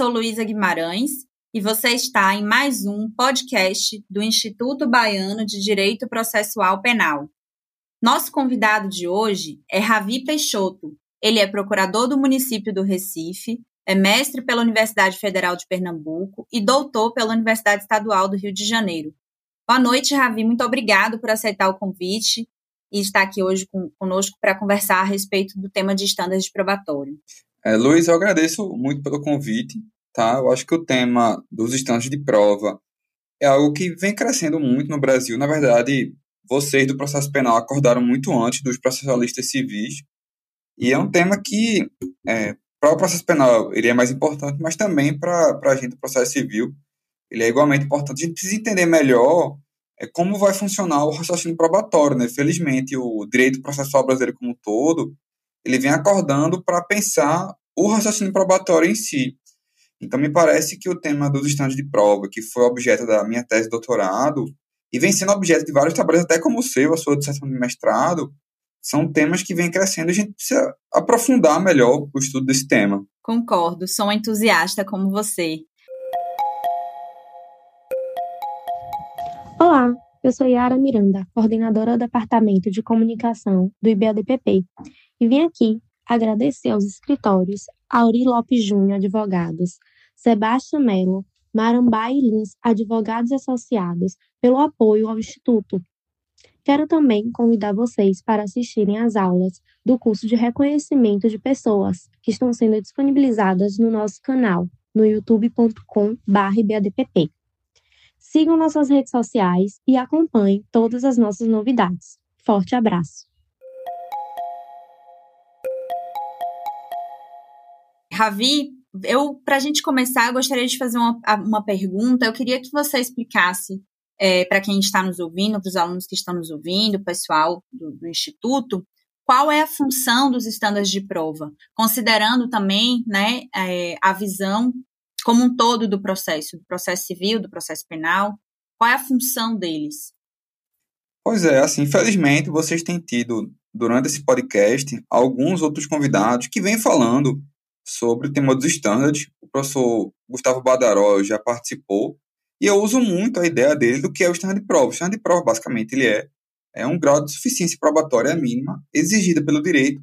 sou Luísa Guimarães e você está em mais um podcast do Instituto Baiano de Direito Processual Penal. Nosso convidado de hoje é Ravi Peixoto. Ele é procurador do município do Recife, é mestre pela Universidade Federal de Pernambuco e doutor pela Universidade Estadual do Rio de Janeiro. Boa noite, Ravi. Muito obrigado por aceitar o convite e estar aqui hoje com, conosco para conversar a respeito do tema de estándares de probatório. É, Luiz, eu agradeço muito pelo convite, tá? Eu acho que o tema dos estandes de prova é algo que vem crescendo muito no Brasil. Na verdade, vocês do processo penal acordaram muito antes dos processualistas civis, e é um tema que, é, para o processo penal, ele é mais importante, mas também para a gente do processo civil, ele é igualmente importante. A gente precisa entender melhor é, como vai funcionar o raciocínio probatório, né? Felizmente, o direito processual brasileiro como um todo, ele vem acordando para pensar o raciocínio probatório em si. Então, me parece que o tema dos estandes de prova, que foi objeto da minha tese de doutorado, e vem sendo objeto de vários trabalhos, até como o seu, a sua dissertação de mestrado, são temas que vêm crescendo e a gente precisa aprofundar melhor o estudo desse tema. Concordo, sou entusiasta como você. Olá, eu sou Yara Miranda, coordenadora do Departamento de Comunicação do IBADPP, e vim aqui agradecer aos escritórios Auri Lopes Júnior Advogados, Sebastião Melo, Marambá e Lins Advogados Associados pelo apoio ao Instituto. Quero também convidar vocês para assistirem às aulas do curso de reconhecimento de pessoas que estão sendo disponibilizadas no nosso canal no youtube.com/badpp. Sigam nossas redes sociais e acompanhem todas as nossas novidades. Forte abraço! Ravi, eu, para a gente começar, eu gostaria de fazer uma, uma pergunta. Eu queria que você explicasse é, para quem está nos ouvindo, para os alunos que estão nos ouvindo, pessoal do, do, Instituto, qual é a função dos estándares de prova, considerando também né, é, a visão como um todo do processo, do processo civil, do processo penal? Qual é a função deles? Pois é, assim, infelizmente vocês têm tido, durante esse podcast, alguns outros convidados que vêm falando sobre o tema dos standards. O professor Gustavo Badaró já participou, e eu uso muito a ideia dele do que é o standard de prova. O standard de prova, basicamente, ele é, é um grau de suficiência probatória mínima exigida pelo direito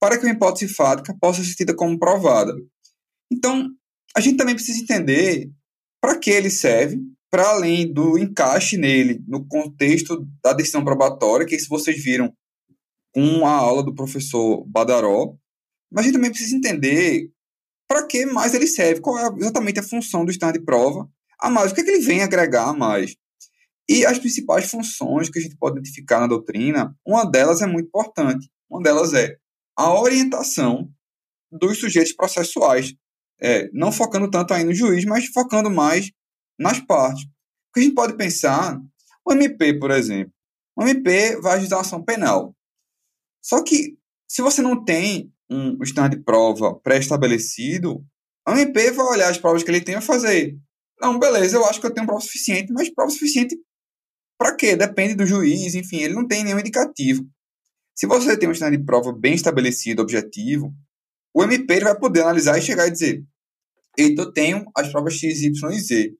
para que uma hipótese fática possa ser tida como provada. Então, a gente também precisa entender para que ele serve, para além do encaixe nele no contexto da decisão probatória, que se vocês viram com a aula do professor Badaró, mas a gente também precisa entender para que mais ele serve, qual é exatamente a função do estado de prova, a mais, o que, é que ele vem agregar a mais. E as principais funções que a gente pode identificar na doutrina, uma delas é muito importante. Uma delas é a orientação dos sujeitos processuais, é, não focando tanto aí no juiz, mas focando mais nas partes. Porque a gente pode pensar, o MP, por exemplo. O MP vai ajuizar ação penal. Só que, se você não tem um stand de prova pré-estabelecido, o MP vai olhar as provas que ele tem e fazer. Não, beleza, eu acho que eu tenho prova suficiente, mas prova suficiente para quê? Depende do juiz, enfim, ele não tem nenhum indicativo. Se você tem um stand de prova bem estabelecido, objetivo, o MP vai poder analisar e chegar e dizer: Eita, eu tenho as provas X, Y e Z,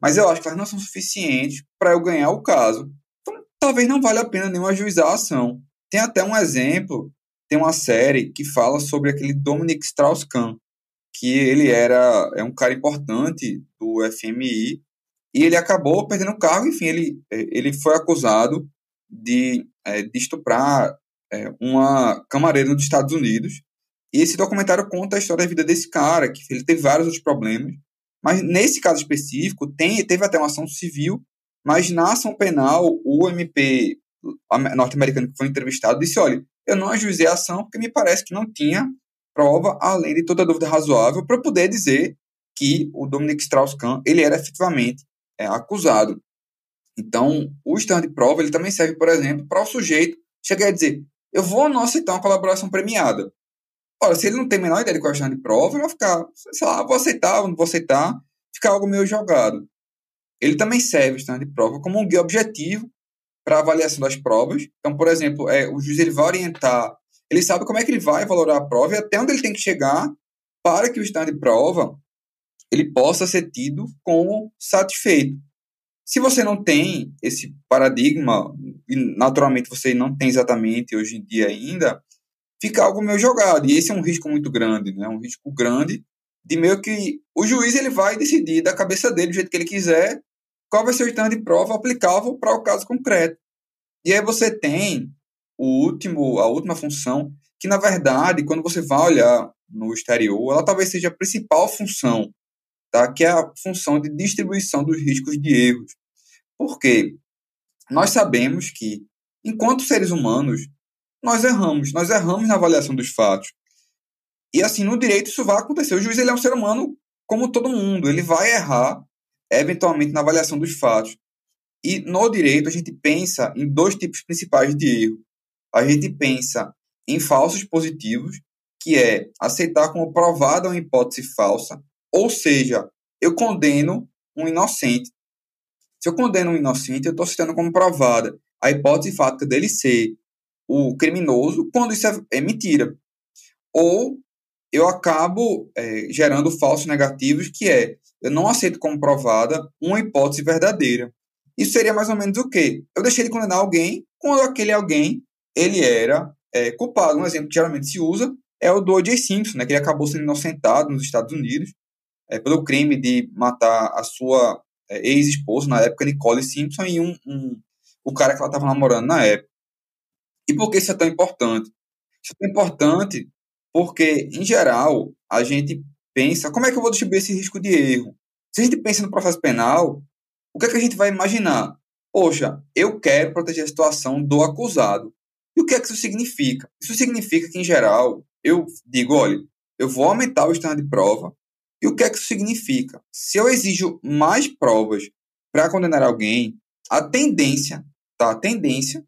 mas eu acho que elas não são suficientes para eu ganhar o caso. Então, talvez não valha a pena nem ajuizar a ação. Tem até um exemplo tem uma série que fala sobre aquele Dominic Strauss-Kahn, que ele era é um cara importante do FMI e ele acabou perdendo o cargo, enfim, ele, ele foi acusado de, é, de estuprar é, uma camareira dos Estados Unidos. E esse documentário conta a história da vida desse cara, que ele teve vários outros problemas, mas nesse caso específico tem, teve até uma ação civil, mas na ação penal o MP norte-americano que foi entrevistado disse, olha, eu não ajuizei a ação porque me parece que não tinha prova, além de toda dúvida razoável, para poder dizer que o Dominic Strauss-Kahn ele era efetivamente é, acusado. Então, o stand de prova ele também serve, por exemplo, para o sujeito chegar a dizer eu vou ou não aceitar uma colaboração premiada. Ora, se ele não tem a menor ideia de qual o stand de prova, ele vai ficar, sei lá, vou aceitar, não vou aceitar, ficar algo meio jogado. Ele também serve o stand de prova como um guia objetivo para avaliação das provas. Então, por exemplo, é, o juiz ele vai orientar, ele sabe como é que ele vai valorar a prova e até onde ele tem que chegar para que o estado de prova ele possa ser tido como satisfeito. Se você não tem esse paradigma, e naturalmente você não tem exatamente hoje em dia ainda, fica algo meio jogado. E esse é um risco muito grande, né? Um risco grande de meio que o juiz ele vai decidir da cabeça dele, do jeito que ele quiser, qual vai ser o stand de prova aplicável para o caso concreto. E aí você tem o último, a última função, que na verdade, quando você vai olhar no exterior, ela talvez seja a principal função, tá? que é a função de distribuição dos riscos de erros. Por quê? Nós sabemos que, enquanto seres humanos, nós erramos, nós erramos na avaliação dos fatos. E assim, no direito isso vai acontecer. O juiz ele é um ser humano como todo mundo, ele vai errar eventualmente na avaliação dos fatos. E no direito a gente pensa em dois tipos principais de erro. A gente pensa em falsos positivos, que é aceitar como provada uma hipótese falsa, ou seja, eu condeno um inocente. Se eu condeno um inocente, eu estou citando como provada a hipótese fática dele ser o criminoso, quando isso é, é mentira. Ou eu acabo é, gerando falsos negativos, que é eu não aceito como provada uma hipótese verdadeira. Isso seria mais ou menos o quê? Eu deixei de condenar alguém quando aquele alguém ele era é, culpado. Um exemplo que geralmente se usa é o do O.J. Simpson, né, que ele acabou sendo inocentado nos Estados Unidos é, pelo crime de matar a sua é, ex-esposa, na época, Nicole Simpson, e um, um, o cara que ela estava namorando na época. E por que isso é tão importante? Isso é tão importante porque, em geral, a gente pensa, como é que eu vou distribuir esse risco de erro? Se a gente pensa no processo penal, o que é que a gente vai imaginar? Poxa, eu quero proteger a situação do acusado. E o que é que isso significa? Isso significa que, em geral, eu digo, olha, eu vou aumentar o estándar de prova. E o que é que isso significa? Se eu exijo mais provas para condenar alguém, a tendência, tá? A tendência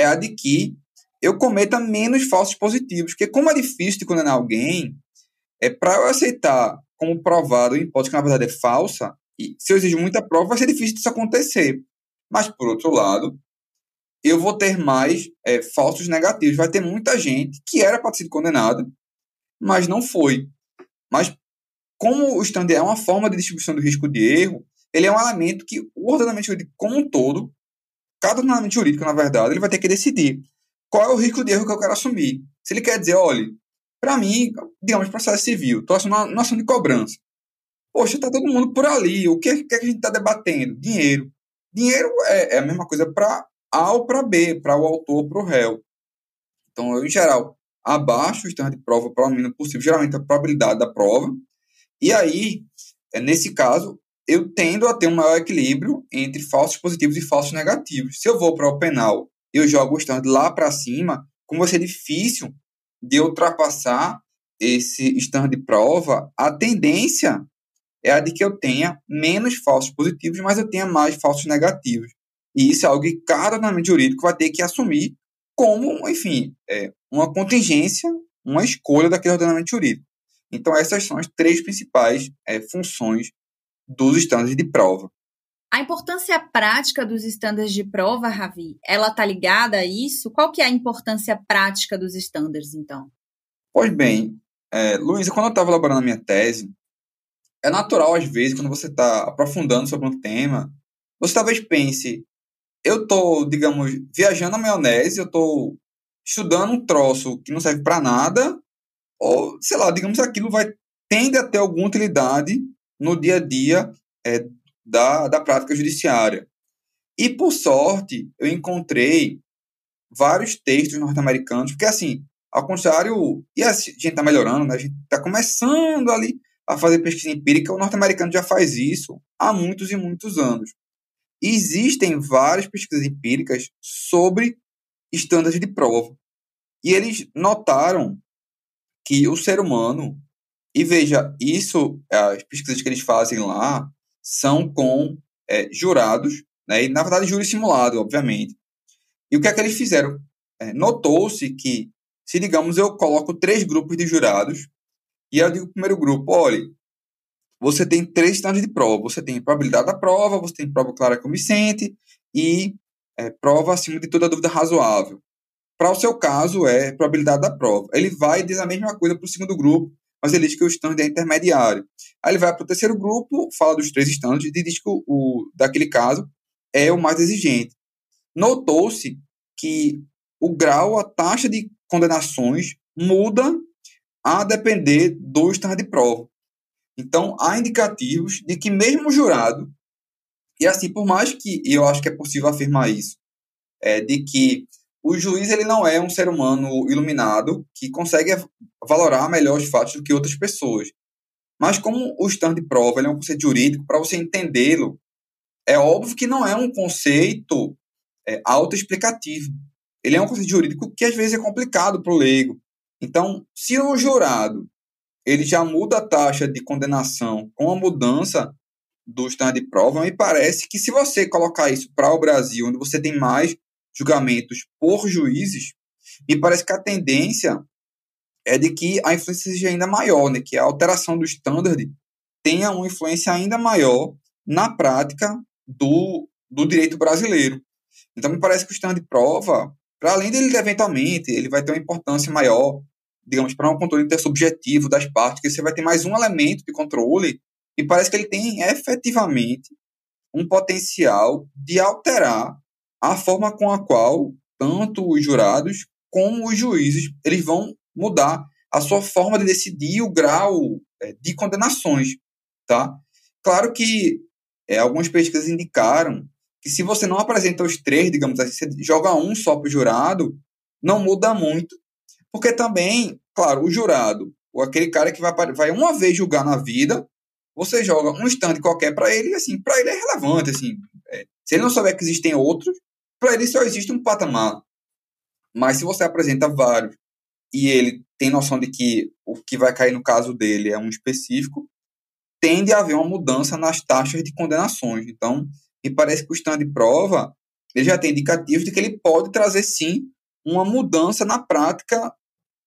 é a de que eu cometa menos falsos positivos. Porque como é difícil de condenar alguém, é para eu aceitar como provado uma hipótese que na verdade é falsa, e se eu exijo muita prova, vai ser difícil disso acontecer. Mas, por outro lado, eu vou ter mais é, falsos negativos. Vai ter muita gente que era para ser condenada, mas não foi. Mas, como o stand é uma forma de distribuição do risco de erro, ele é um elemento que o ordenamento jurídico como um todo, cada ordenamento jurídico, na verdade, ele vai ter que decidir qual é o risco de erro que eu quero assumir. Se ele quer dizer, olha, para mim, digamos, processo civil, estou assumindo uma ação de cobrança. Poxa, está todo mundo por ali. O que, que a gente está debatendo? Dinheiro. Dinheiro é, é a mesma coisa para A ou para B, para o autor para o réu. Então, eu, em geral, abaixo o estándar de prova para o mínimo possível, geralmente a probabilidade da prova. E aí, é, nesse caso, eu tendo a ter um maior equilíbrio entre falsos positivos e falsos negativos. Se eu vou para o penal eu jogo o estándar lá para cima, como vai ser difícil de ultrapassar esse stand de prova, a tendência é a de que eu tenha menos falsos positivos, mas eu tenha mais falsos negativos. E isso é algo que cada ordenamento jurídico vai ter que assumir como, enfim, é, uma contingência, uma escolha daquele ordenamento jurídico. Então, essas são as três principais é, funções dos estándares de prova. A importância prática dos estándares de prova, Ravi, ela está ligada a isso? Qual que é a importância prática dos estándares, então? Pois bem, é, Luísa, quando eu estava elaborando a minha tese, é natural, às vezes, quando você está aprofundando sobre um tema, você talvez pense, eu estou, digamos, viajando na maionese, eu estou estudando um troço que não serve para nada, ou, sei lá, digamos, aquilo vai tende a ter alguma utilidade no dia a dia é, da, da prática judiciária. E, por sorte, eu encontrei vários textos norte-americanos, porque, assim, ao contrário, e a gente está melhorando, né? a gente está começando ali a fazer pesquisa empírica, o norte-americano já faz isso há muitos e muitos anos. Existem várias pesquisas empíricas sobre estándares de prova. E eles notaram que o ser humano, e veja, isso, as pesquisas que eles fazem lá, são com é, jurados, né, e na verdade júri simulado, obviamente. E o que é que eles fizeram? É, Notou-se que, se digamos eu coloco três grupos de jurados, e eu digo o primeiro grupo, olha, você tem três estágios de prova. Você tem probabilidade da prova, você tem prova clara convincente e é, prova acima de toda dúvida razoável. Para o seu caso, é probabilidade da prova. Ele vai e diz a mesma coisa para o segundo grupo, mas ele diz que o standard é intermediário. Aí ele vai para o terceiro grupo, fala dos três standards e diz que o, o daquele caso é o mais exigente. Notou-se que o grau, a taxa de condenações muda a depender do standard de prova. Então, há indicativos de que mesmo o jurado, e assim, por mais que eu acho que é possível afirmar isso, é, de que o juiz ele não é um ser humano iluminado que consegue valorar melhor os fatos do que outras pessoas. Mas como o stand de prova é um conceito jurídico, para você entendê-lo, é óbvio que não é um conceito é, autoexplicativo. Ele é um conceito jurídico que às vezes é complicado para o leigo. Então, se o jurado ele já muda a taxa de condenação com a mudança do stand de prova, me parece que se você colocar isso para o Brasil, onde você tem mais julgamentos por juízes, me parece que a tendência é de que a influência seja ainda maior, né? que a alteração do standard tenha uma influência ainda maior na prática do, do direito brasileiro. Então, me parece que o standard prova, para além dele, eventualmente, ele vai ter uma importância maior, digamos, para um controle intersubjetivo das partes, que você vai ter mais um elemento de controle, e parece que ele tem efetivamente um potencial de alterar a forma com a qual tanto os jurados como os juízes eles vão mudar a sua forma de decidir o grau é, de condenações, tá? Claro que é, algumas pesquisas indicaram que se você não apresenta os três, digamos assim, você joga um só para o jurado, não muda muito, porque também, claro, o jurado, ou aquele cara que vai, vai uma vez julgar na vida, você joga um stand qualquer para ele, e assim, para ele é relevante, assim, é, se ele não souber que existem outros, para ele só existe um patamar. Mas se você apresenta vários e ele tem noção de que o que vai cair no caso dele é um específico, tende a haver uma mudança nas taxas de condenações. Então, me parece que o stand de prova ele já tem indicativos de que ele pode trazer sim uma mudança na prática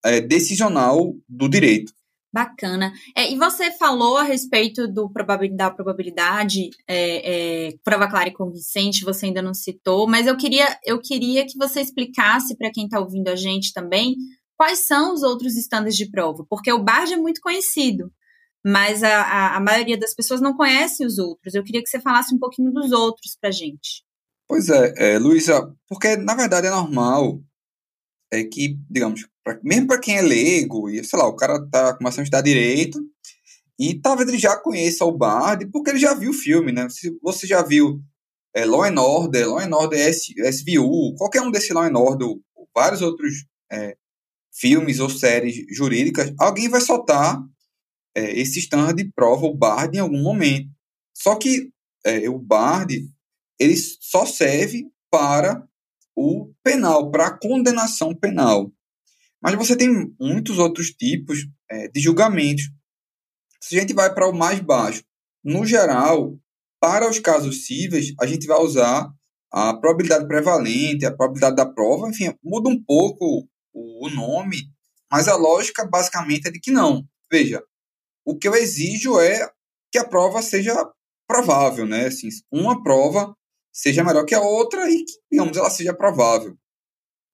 é, decisional do direito. Bacana. É, e você falou a respeito do probabilidade, da probabilidade, é, é, prova clara e convincente, você ainda não citou, mas eu queria, eu queria que você explicasse para quem está ouvindo a gente também quais são os outros estándares de prova, porque o BARD é muito conhecido, mas a, a, a, maioria das pessoas não conhece os outros. Eu queria que você falasse um pouquinho dos outros para gente. Pois é, é Luísa, porque na verdade é normal é que, digamos, pra, mesmo para quem é leigo, e sei lá, o cara tá começando a estudar direito, e talvez ele já conheça o Bard, porque ele já viu o filme, né? Se você já viu é, Law and Order, Law and Order S, SVU, qualquer um desses Law and Order, vários outros é, filmes ou séries jurídicas, alguém vai soltar é, esse standard de prova, o BARD, em algum momento. Só que é, o BARD, ele só serve para o penal, para a condenação penal. Mas você tem muitos outros tipos é, de julgamentos. Se a gente vai para o mais baixo, no geral, para os casos cíveis, a gente vai usar a probabilidade prevalente, a probabilidade da prova, enfim, muda um pouco o nome, mas a lógica basicamente é de que não. Veja, o que eu exijo é que a prova seja provável, né? Assim, uma prova seja melhor que a outra e que, digamos, ela seja provável.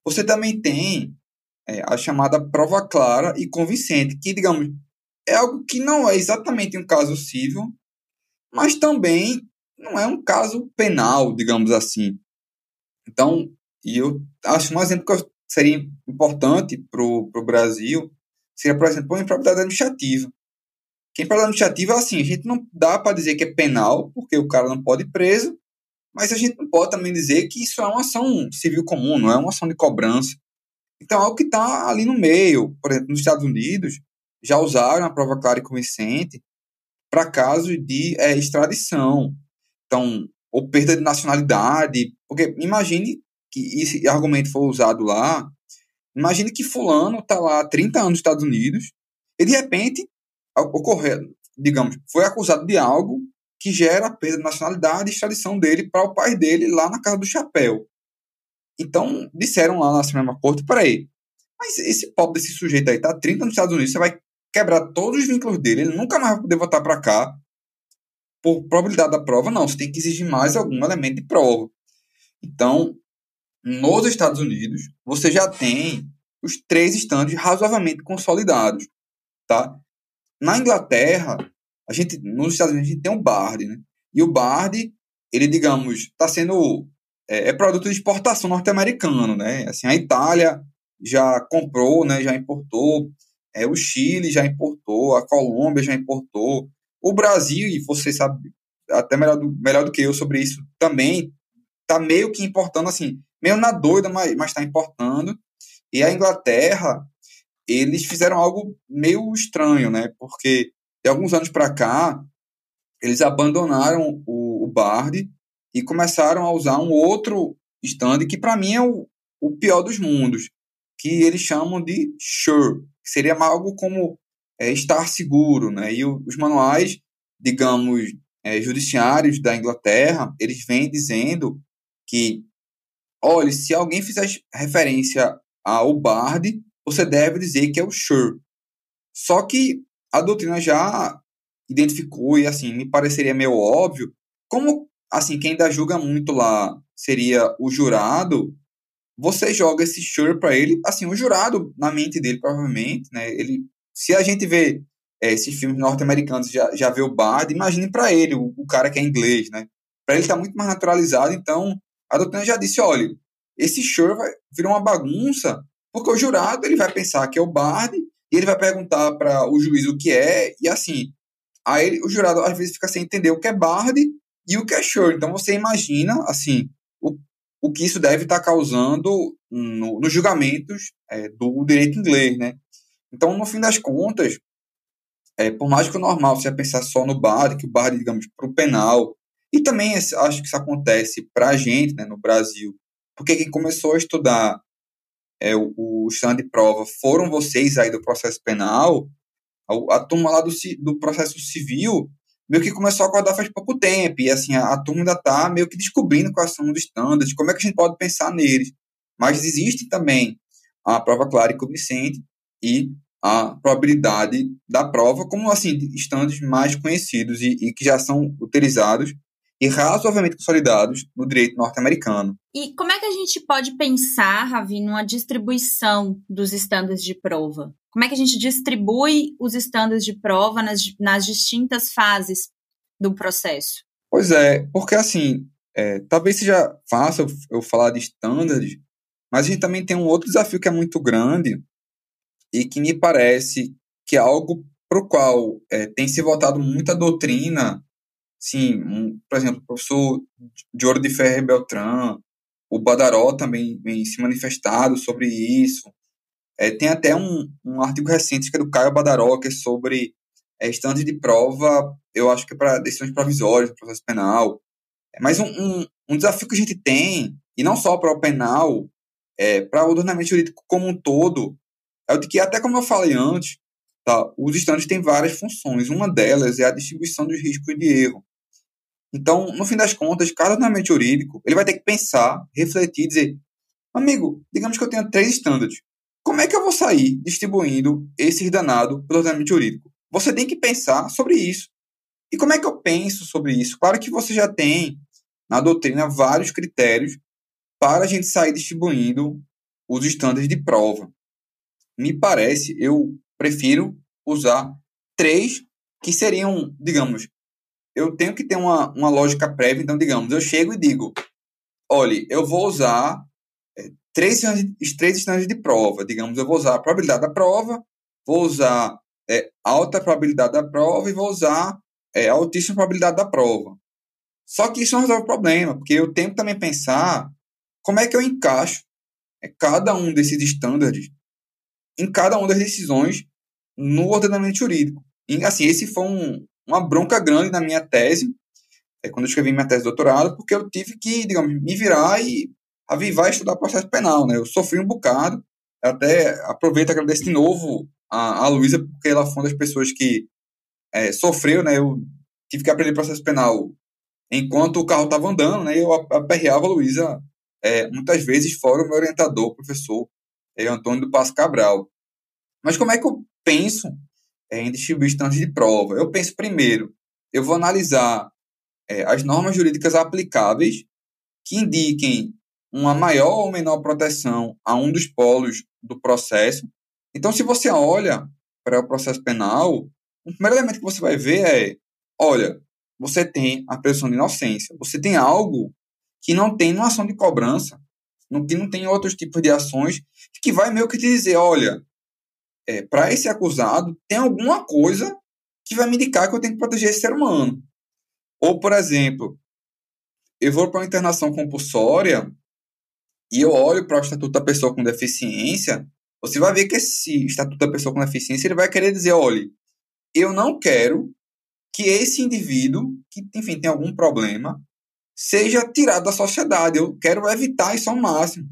Você também tem é, a chamada prova clara e convincente, que, digamos, é algo que não é exatamente um caso civil, mas também não é um caso penal, digamos assim. Então, e eu acho um exemplo que seria importante para o Brasil seria, por exemplo, a improbidade administrativa. Que a improbidade administrativa, assim, a gente não dá para dizer que é penal, porque o cara não pode ir preso, mas a gente não pode também dizer que isso é uma ação civil comum, não é uma ação de cobrança. Então, é algo que está ali no meio. Por exemplo, nos Estados Unidos, já usaram a prova clara e convincente para casos de é, extradição. Então, ou perda de nacionalidade. Porque imagine que esse argumento for usado lá. Imagine que fulano está lá há 30 anos nos Estados Unidos e, de repente, ocorreu, digamos, foi acusado de algo que gera perda de nacionalidade e extradição dele para o pai dele lá na Casa do Chapéu. Então, disseram lá na Suprema Corte, peraí, mas esse pobre desse sujeito aí tá 30 nos Estados Unidos, você vai quebrar todos os vínculos dele, ele nunca mais vai poder voltar para cá por probabilidade da prova, não, você tem que exigir mais algum elemento de prova. Então, nos Estados Unidos, você já tem os três estandes razoavelmente consolidados, tá? na Inglaterra, a gente, nos Estados Unidos, a gente tem um BARD, né? E o BARD, ele, digamos, está sendo. É, é, produto de exportação norte-americano, né? Assim, a Itália já comprou, né? Já importou. É, o Chile já importou, a Colômbia já importou. O Brasil, e você sabe até melhor do, melhor do que eu sobre isso também, tá meio que importando, assim, meio na doida, mas, mas tá importando. E a Inglaterra, eles fizeram algo meio estranho, né? Porque de alguns anos para cá, eles abandonaram o, o Bard e começaram a usar um outro stand que para mim é o, o pior dos mundos, que eles chamam de Sure, que seria algo como é, estar seguro, né? E os manuais, digamos, é, judiciários da Inglaterra, eles vêm dizendo que, olha, se alguém fizer referência ao Bard, você deve dizer que é o Sure. Só que a doutrina já identificou e assim me pareceria meio óbvio como assim quem ainda julga muito lá seria o jurado você joga esse sure para ele assim o jurado na mente dele provavelmente né? Ele se a gente vê é, esses filmes norte-americanos já, já vê o Bard imagine para ele o, o, cara que é inglês né? Para ele tá muito mais naturalizado então a doutrina já disse olha esse sure vai virar uma bagunça porque o jurado ele vai pensar que é o Bard e ele vai perguntar para o juiz o que é, e assim, aí o jurado às vezes fica sem entender o que é Bard e o Sure. Então você imagina, assim, o, o que isso deve estar tá causando no, nos julgamentos é, do direito inglês, né? Então, no fim das contas, é, por mais que o normal você pensar só no Bard, que o Bard, digamos, para o penal, e também acho que isso acontece para a gente, né, no Brasil, porque quem começou a estudar é, o, o stand de prova foram vocês aí do processo penal, a, a turma lá do, do processo civil meio que começou a acordar faz pouco tempo, e assim, a, a turma ainda está meio que descobrindo quais são os estándares, como é que a gente pode pensar neles. Mas existe também a prova clara e convincente e a probabilidade da prova, como assim, estándares mais conhecidos e, e que já são utilizados e razoavelmente consolidados no direito norte-americano. E como é que a gente pode pensar, Ravi, numa distribuição dos estándares de prova? Como é que a gente distribui os estándares de prova nas, nas distintas fases do processo? Pois é, porque assim, é, talvez seja fácil eu falar de estándares, mas a gente também tem um outro desafio que é muito grande e que me parece que é algo para o qual é, tem se voltado muita doutrina Sim, um, por exemplo, o professor de Ouro de Ferro Beltrán, o Badaró também vem se manifestado sobre isso. É, tem até um, um artigo recente que é do Caio Badaró, que é sobre é, estantes de prova, eu acho que é para decisões provisórias, processo penal. É, mas um, um, um, desafio que a gente tem, e não só para o penal, é, para o ordenamento jurídico como um todo, é o de que, até como eu falei antes, tá, os estantes têm várias funções. Uma delas é a distribuição dos riscos de erro. Então, no fim das contas, cada ordenamento jurídico, ele vai ter que pensar, refletir, dizer, amigo, digamos que eu tenho três estándares. Como é que eu vou sair distribuindo esse danado pelo ordenamento jurídico? Você tem que pensar sobre isso. E como é que eu penso sobre isso? Claro que você já tem na doutrina vários critérios para a gente sair distribuindo os estándares de prova. Me parece, eu prefiro usar três que seriam, digamos, eu tenho que ter uma, uma lógica prévia. Então, digamos, eu chego e digo: olha, eu vou usar é, três, três instâncias de prova. Digamos, eu vou usar a probabilidade da prova, vou usar é, alta probabilidade da prova e vou usar é, altíssima probabilidade da prova. Só que isso não resolve o problema, porque eu tenho que também pensar como é que eu encaixo cada um desses estándares em cada uma das decisões no ordenamento jurídico. E, assim, esse foi um, uma bronca grande na minha tese, é, quando eu escrevi minha tese de doutorado, porque eu tive que, digamos, me virar e avivar e estudar processo penal, né? Eu sofri um bocado, até aproveito e agradeço de novo a, a Luísa, porque ela foi uma das pessoas que é, sofreu, né? Eu tive que aprender processo penal enquanto o carro estava andando, né? Eu aperreava a Luísa é, muitas vezes fora o meu orientador, o professor é, Antônio do Passo Cabral. Mas como é que eu penso em distribuir estantes de prova. Eu penso primeiro, eu vou analisar é, as normas jurídicas aplicáveis que indiquem uma maior ou menor proteção a um dos polos do processo. Então, se você olha para o processo penal, o primeiro elemento que você vai ver é, olha, você tem a presunção de inocência, você tem algo que não tem numa ação de cobrança, que não tem outros tipos de ações, que vai meio que te dizer, olha, é, para esse acusado, tem alguma coisa que vai me indicar que eu tenho que proteger esse ser humano. Ou, por exemplo, eu vou para uma internação compulsória e eu olho para o Estatuto da Pessoa com Deficiência, você vai ver que esse Estatuto da Pessoa com Deficiência ele vai querer dizer, olha, eu não quero que esse indivíduo, que, enfim, tem algum problema, seja tirado da sociedade. Eu quero evitar isso ao máximo.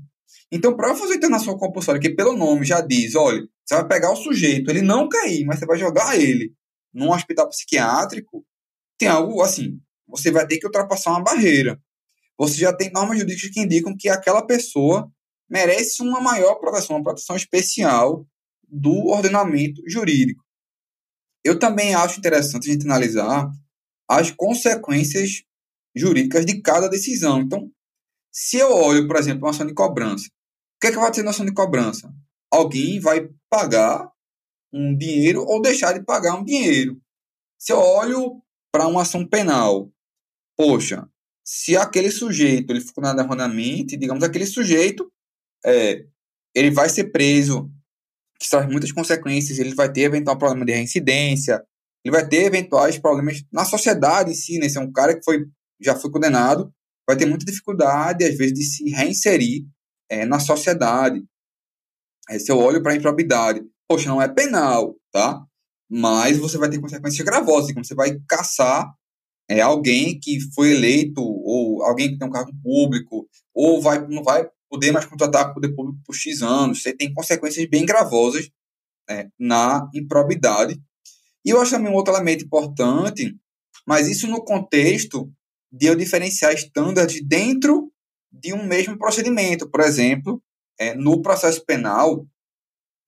Então, para fazer internação compulsória, que pelo nome já diz, olha, você vai pegar o sujeito, ele não cair, mas você vai jogar ele num hospital psiquiátrico, tem algo assim, você vai ter que ultrapassar uma barreira. Você já tem normas jurídicas que indicam que aquela pessoa merece uma maior proteção, uma proteção especial do ordenamento jurídico. Eu também acho interessante a gente analisar as consequências jurídicas de cada decisão. Então, se eu olho, por exemplo, uma ação de cobrança, o que é que vai ter na ação de cobrança? Alguém vai pagar um dinheiro ou deixar de pagar um dinheiro. Se eu olho para uma ação penal, poxa, se aquele sujeito ele ficou erroneamente, digamos, aquele sujeito é, ele vai ser preso, que traz muitas consequências, ele vai ter eventual problema de reincidência, ele vai ter eventuais problemas na sociedade em si, né? Se é um cara que foi, já foi condenado, vai ter muita dificuldade, às vezes, de se reinserir é, na sociedade. Se eu olho para a improbidade, poxa, não é penal, tá? Mas você vai ter consequências gravosas, como você vai caçar é, alguém que foi eleito, ou alguém que tem um cargo público, ou vai, não vai poder mais contratar o poder público por X anos. Você tem consequências bem gravosas é, na improbidade. E eu acho também um outro elemento importante, mas isso no contexto de eu diferenciar estándares dentro de um mesmo procedimento. Por exemplo, é, no processo penal,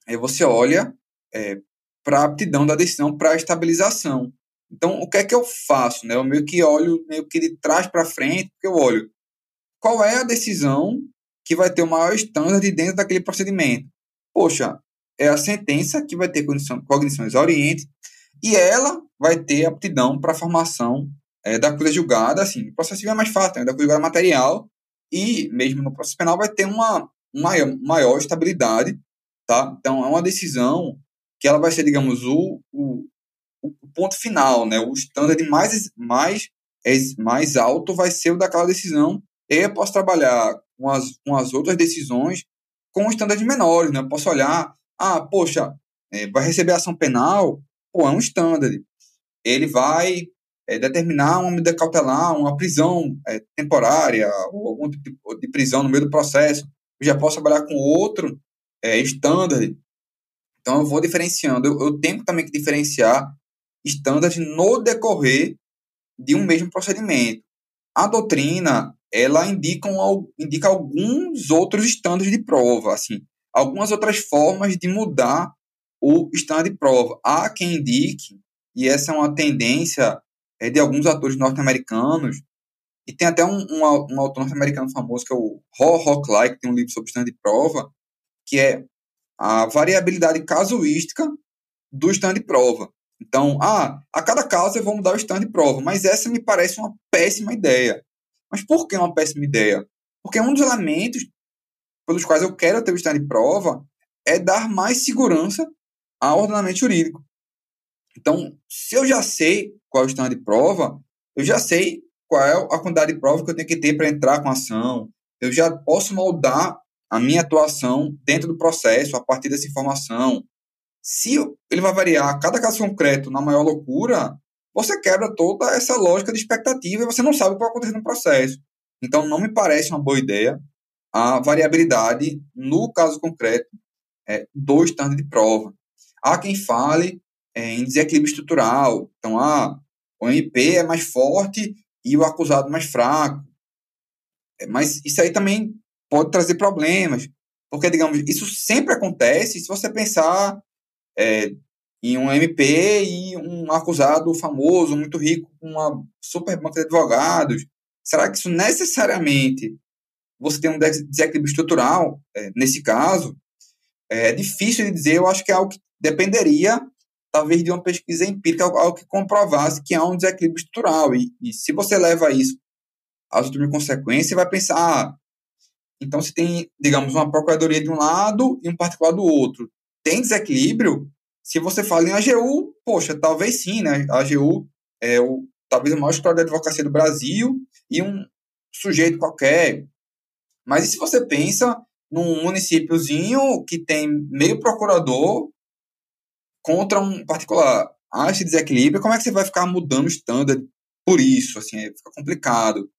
é, você olha é, para a aptidão da decisão para a estabilização. Então, o que é que eu faço? Né? Eu meio que olho meio que de trás para frente, porque eu olho qual é a decisão que vai ter o maior standard dentro daquele procedimento. Poxa, é a sentença que vai ter cognição, cognições orientes e ela vai ter aptidão para a formação é, da coisa julgada. Assim, o processo civil é mais fácil, né? da coisa julgada material e mesmo no processo penal vai ter uma maior, maior estabilidade, tá? Então, é uma decisão que ela vai ser, digamos, o, o, o ponto final, né? O standard mais, mais, mais alto vai ser o daquela decisão. E eu posso trabalhar com as, com as outras decisões com standards menores, né? Eu posso olhar, ah, poxa, é, vai receber ação penal, pô, é um standard. Ele vai é, determinar uma medida cautelar, uma prisão é, temporária, ou algum tipo de prisão no meio do processo. Eu já posso trabalhar com outro é, standard. Então, eu vou diferenciando. Eu, eu tenho também que diferenciar standards no decorrer de um mesmo procedimento. A doutrina, ela indica, um, indica alguns outros estándares de prova, assim, algumas outras formas de mudar o estande de prova. Há quem indique, e essa é uma tendência é, de alguns atores norte-americanos, e tem até um, um, um autor norte-americano famoso, que é o Ho Ho Clay, que tem um livro sobre estande de prova, que é a variabilidade casuística do stand de prova. Então, ah, a cada caso eu vou mudar o stand de prova, mas essa me parece uma péssima ideia. Mas por que uma péssima ideia? Porque um dos elementos pelos quais eu quero ter o stand de prova é dar mais segurança ao ordenamento jurídico. Então, se eu já sei qual é o stand de prova, eu já sei qual é a quantidade de prova que eu tenho que ter para entrar com a ação. Eu já posso moldar a minha atuação dentro do processo a partir dessa informação. Se ele vai variar cada caso concreto na maior loucura, você quebra toda essa lógica de expectativa e você não sabe o que vai acontecer no processo. Então, não me parece uma boa ideia a variabilidade no caso concreto é, do estande de prova. Há quem fale é, em desequilíbrio estrutural. Então, ah, o MP é mais forte e o acusado mais fraco. É, mas isso aí também pode trazer problemas, porque, digamos, isso sempre acontece se você pensar é, em um MP e um acusado famoso, muito rico, com uma super banca de advogados. Será que isso necessariamente você tem um desequilíbrio estrutural é, nesse caso? É difícil de dizer, eu acho que é algo que dependeria talvez de uma pesquisa empírica, algo que comprovasse que há um desequilíbrio estrutural. E, e se você leva isso às últimas consequências, você vai pensar, ah, então se tem, digamos, uma procuradoria de um lado e um particular do outro. Tem desequilíbrio? Se você fala em AGU, poxa, talvez sim, né? A AGU é o, talvez o maior escritório de advocacia do Brasil e um sujeito qualquer. Mas e se você pensa num municípiozinho que tem meio procurador contra um particular? Há esse desequilíbrio, como é que você vai ficar mudando o standard por isso? Assim, é, fica complicado.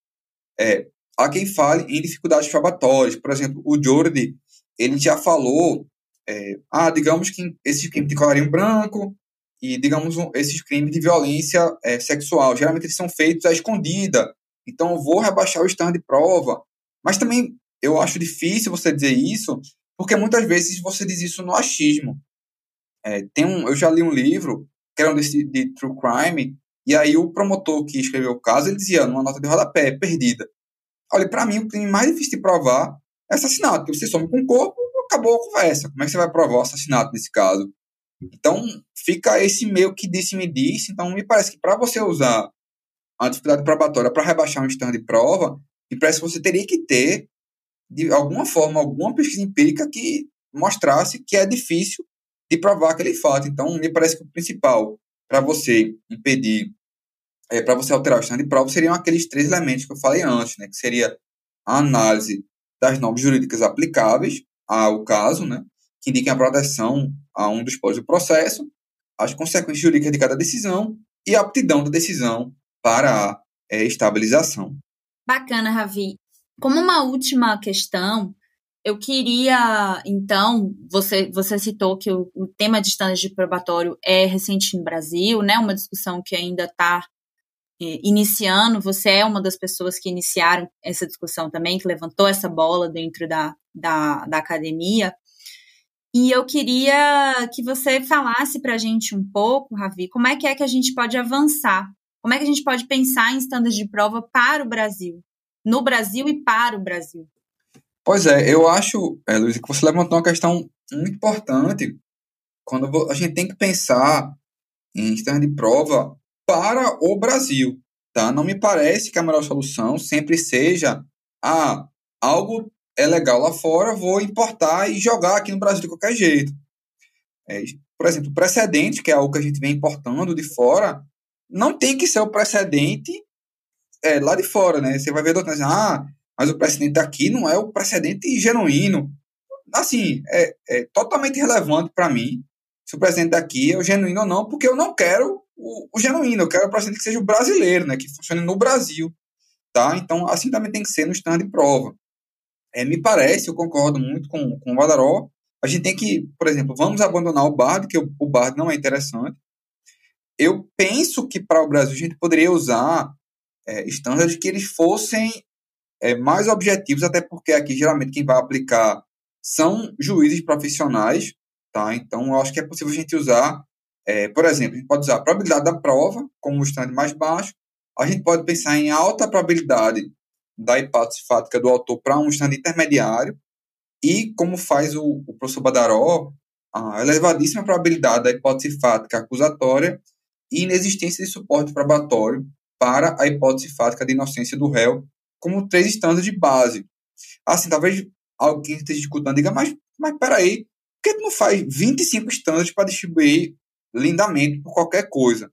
É, há quem fale em dificuldades probatórias. Por exemplo, o Jordi, ele já falou, é, ah, digamos que esses crimes de colarinho branco e, digamos, um, esses crimes de violência é, sexual, geralmente eles são feitos à escondida, então eu vou rebaixar o standard de prova. Mas também eu acho difícil você dizer isso, porque muitas vezes você diz isso no achismo. É, tem um, eu já li um livro, que era um desse, de True Crime, e aí o promotor que escreveu o caso, ele dizia, numa nota de rodapé, perdida. Olha, para mim, o crime mais difícil de provar é assassinato, porque você some com o corpo, acabou a conversa. Como é que você vai provar o assassinato nesse caso? Então, fica esse meio que disse-me disse. Então, me parece que para você usar a dificuldade probatória para rebaixar um estado de prova, me parece que você teria que ter, de alguma forma, alguma pesquisa empírica que mostrasse que é difícil de provar aquele fato. Então, me parece que o principal para você impedir é, para você alterar o estado de prova seriam aqueles três elementos que eu falei antes, né, que seria a análise das normas jurídicas aplicáveis ao caso, né, que indiquem a proteção a um dos polos do processo, as consequências jurídicas de cada decisão e a aptidão da decisão para a é, estabilização. Bacana, Ravi. Como uma última questão, eu queria, então, você, você citou que o, o tema de estándares de probatório é recente no Brasil, né? Uma discussão que ainda está é, iniciando, você é uma das pessoas que iniciaram essa discussão também, que levantou essa bola dentro da, da, da academia. E eu queria que você falasse para a gente um pouco, Ravi, como é que é que a gente pode avançar? Como é que a gente pode pensar em estándares de prova para o Brasil? No Brasil e para o Brasil? Pois é, eu acho, é, Luiz, que você levantou uma questão muito importante quando a gente tem que pensar em estándares de prova para o Brasil. Tá? Não me parece que a melhor solução sempre seja ah, algo é legal lá fora, vou importar e jogar aqui no Brasil de qualquer jeito. É, por exemplo, precedente, que é algo que a gente vem importando de fora, não tem que ser o precedente é, lá de fora, né? Você vai ver doutor dizendo, ah, mas o precedente aqui não é o precedente genuíno. Assim, é, é totalmente irrelevante para mim se o precedente daqui é o genuíno ou não, porque eu não quero o, o genuíno, eu quero o precedente que seja o brasileiro, né, que funcione no Brasil, tá? Então, assim também tem que ser no stand de prova. É, me parece, eu concordo muito com, com o Vadaró, a gente tem que, por exemplo, vamos abandonar o BARD, que o, o BARD não é interessante. Eu penso que para o Brasil a gente poderia usar é, estándares que eles fossem é, mais objetivos, até porque aqui geralmente quem vai aplicar são juízes profissionais, tá? Então eu acho que é possível a gente usar é, por exemplo, a gente pode usar a probabilidade da prova como o stand mais baixo. A gente pode pensar em alta probabilidade da hipótese fática do autor para um stand intermediário. E como faz o, o professor Badaró, a elevadíssima probabilidade da hipótese fática acusatória e inexistência de suporte probatório para a hipótese fática de inocência do réu como três estándares de base. Assim, talvez alguém esteja escutando diga, mas, mas peraí, por que tu não faz 25 estándares para distribuir lindamente por qualquer coisa.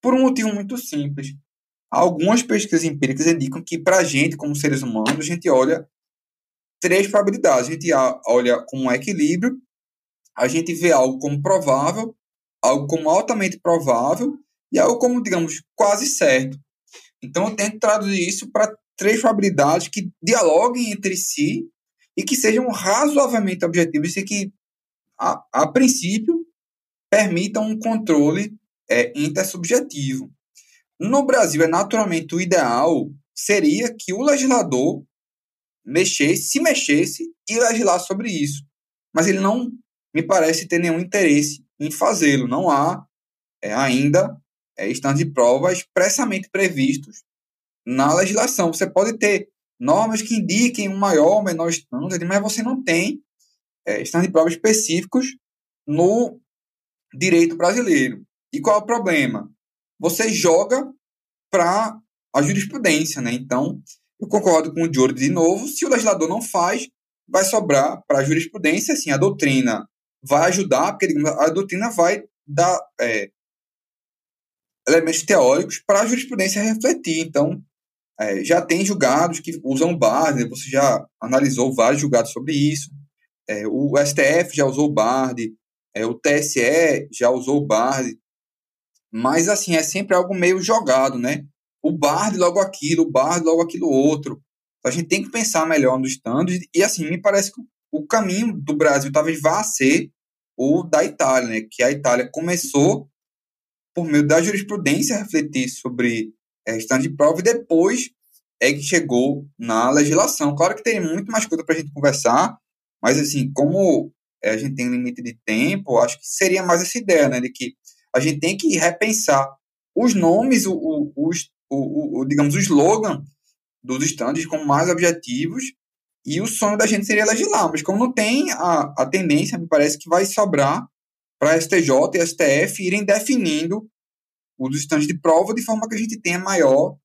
Por um motivo muito simples. Algumas pesquisas empíricas indicam que, para a gente, como seres humanos, a gente olha três probabilidades. A gente olha como um equilíbrio, a gente vê algo como provável, algo como altamente provável e algo como, digamos, quase certo. Então, eu tento traduzir isso para três probabilidades que dialoguem entre si e que sejam razoavelmente objetivas e que, a, a princípio, permitam um controle é, intersubjetivo. No Brasil, é naturalmente o ideal seria que o legislador mexesse, se mexesse e legislasse sobre isso. Mas ele não me parece ter nenhum interesse em fazê-lo. Não há é, ainda é, de prova expressamente previstos na legislação. Você pode ter normas que indiquem um maior ou menor standard, mas você não tem é, estandes de prova específicos no direito brasileiro. E qual é o problema? Você joga para a jurisprudência, né? Então, eu concordo com o Jordi de novo, se o legislador não faz, vai sobrar para a jurisprudência, assim, a doutrina vai ajudar, porque digamos, a doutrina vai dar é, elementos teóricos para a jurisprudência refletir. Então, é, já tem julgados que usam base, você já analisou vários julgados sobre isso. É, o STF já usou BARD, é, o TSE já usou BARD, mas assim, é sempre algo meio jogado, né? O BARD logo aquilo, o BARD logo aquilo outro. A gente tem que pensar melhor nos standards, e assim, me parece que o caminho do Brasil talvez vá ser o da Itália, né? Que a Itália começou por meio da jurisprudência a refletir sobre é, de prova e depois é que chegou na legislação. Claro que tem muito mais coisa para a gente conversar, mas assim, como é, a gente tem limite de tempo, acho que seria mais essa ideia, né, de que a gente tem que repensar os nomes, o, o, os, o, o, digamos, o slogan dos estandes com mais objetivos e o sonho da gente seria legislar, mas como não tem a, a tendência, me parece que vai sobrar para STJ e STF irem definindo os estandes de prova de forma que a gente tenha maior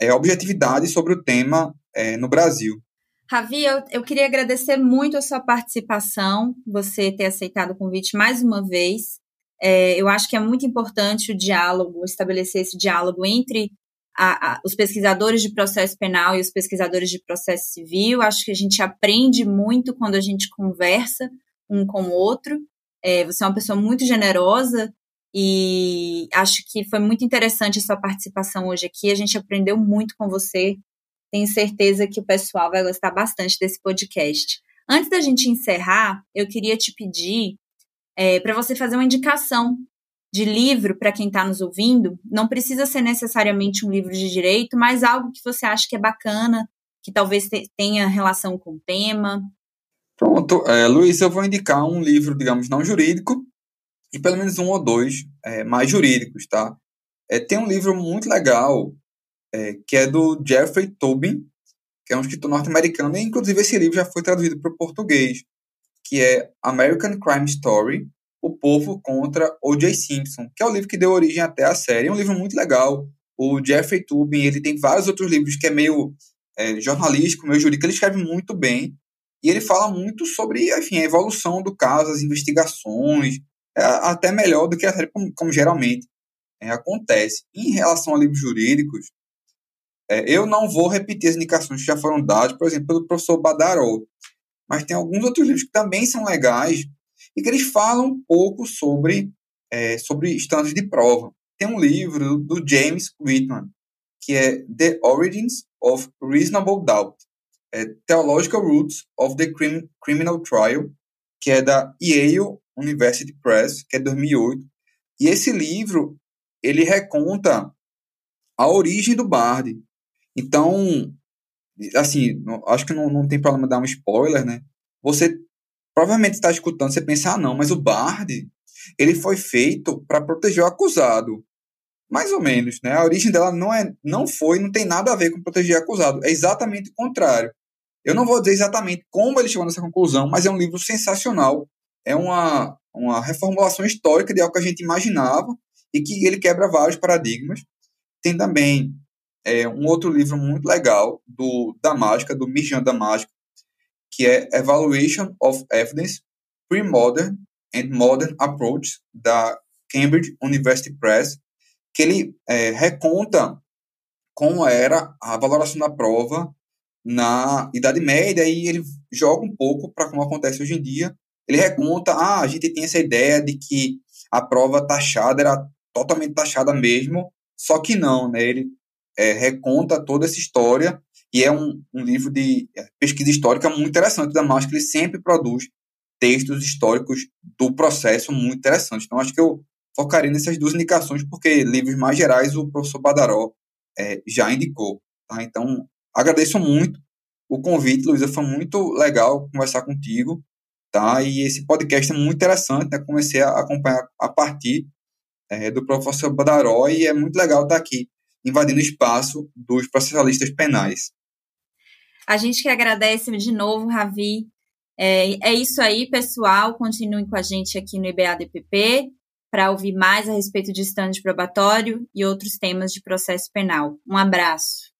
é, objetividade sobre o tema é, no Brasil. Ravi, eu, eu queria agradecer muito a sua participação, você ter aceitado o convite mais uma vez. É, eu acho que é muito importante o diálogo, estabelecer esse diálogo entre a, a, os pesquisadores de processo penal e os pesquisadores de processo civil. Acho que a gente aprende muito quando a gente conversa um com o outro. É, você é uma pessoa muito generosa e acho que foi muito interessante a sua participação hoje aqui. A gente aprendeu muito com você tenho certeza que o pessoal vai gostar bastante desse podcast. Antes da gente encerrar, eu queria te pedir é, para você fazer uma indicação de livro para quem está nos ouvindo. Não precisa ser necessariamente um livro de direito, mas algo que você acha que é bacana, que talvez tenha relação com o tema. Pronto, é, Luiz, eu vou indicar um livro, digamos, não jurídico, e pelo menos um ou dois é, mais jurídicos, tá? É, tem um livro muito legal é, que é do Jeffrey Tobin, que é um escritor norte-americano, e inclusive esse livro já foi traduzido para o português, que é American Crime Story, O Povo contra O.J. Simpson, que é o livro que deu origem até à série. É um livro muito legal. O Jeffrey Tobin, ele tem vários outros livros que é meio é, jornalístico, meio jurídico, ele escreve muito bem, e ele fala muito sobre, enfim, a evolução do caso, as investigações, até melhor do que a série, como, como geralmente é, acontece. Em relação a livros jurídicos, é, eu não vou repetir as indicações que já foram dadas, por exemplo, pelo professor Badaró, mas tem alguns outros livros que também são legais e que eles falam um pouco sobre, é, sobre estantes de prova. Tem um livro do James Whitman, que é The Origins of Reasonable Doubt, é Theological Roots of the Crim Criminal Trial, que é da Yale University Press, que é 2008. E esse livro, ele reconta a origem do Bard, então, assim, acho que não, não tem problema dar um spoiler, né? Você provavelmente está escutando, você pensa, ah, não, mas o Bard, ele foi feito para proteger o acusado. Mais ou menos, né? A origem dela não é, não foi, não tem nada a ver com proteger o acusado. É exatamente o contrário. Eu não vou dizer exatamente como ele chegou nessa conclusão, mas é um livro sensacional. É uma, uma reformulação histórica de algo que a gente imaginava e que ele quebra vários paradigmas. Tem também é, um outro livro muito legal do da mágica, do Mijan da mágica, que é Evaluation of Evidence, Pre-Modern and Modern Approach, da Cambridge University Press, que ele é, reconta como era a valoração da prova na Idade Média e ele joga um pouco para como acontece hoje em dia. Ele reconta, ah, a gente tem essa ideia de que a prova taxada era totalmente taxada mesmo, só que não, né? Ele é, reconta toda essa história e é um, um livro de é, pesquisa histórica muito interessante da que ele sempre produz textos históricos do processo muito interessantes. Então, acho que eu focaria nessas duas indicações, porque livros mais gerais o professor Badaró é, já indicou. Tá? Então, agradeço muito o convite, Luísa, foi muito legal conversar contigo, tá? E esse podcast é muito interessante, né? Comecei a acompanhar a partir é, do professor Badaró e é muito legal estar aqui invadindo o espaço dos processalistas penais. A gente que agradece de novo, Ravi. É, é isso aí, pessoal. Continuem com a gente aqui no IBADPP. para ouvir mais a respeito de estande probatório e outros temas de processo penal. Um abraço.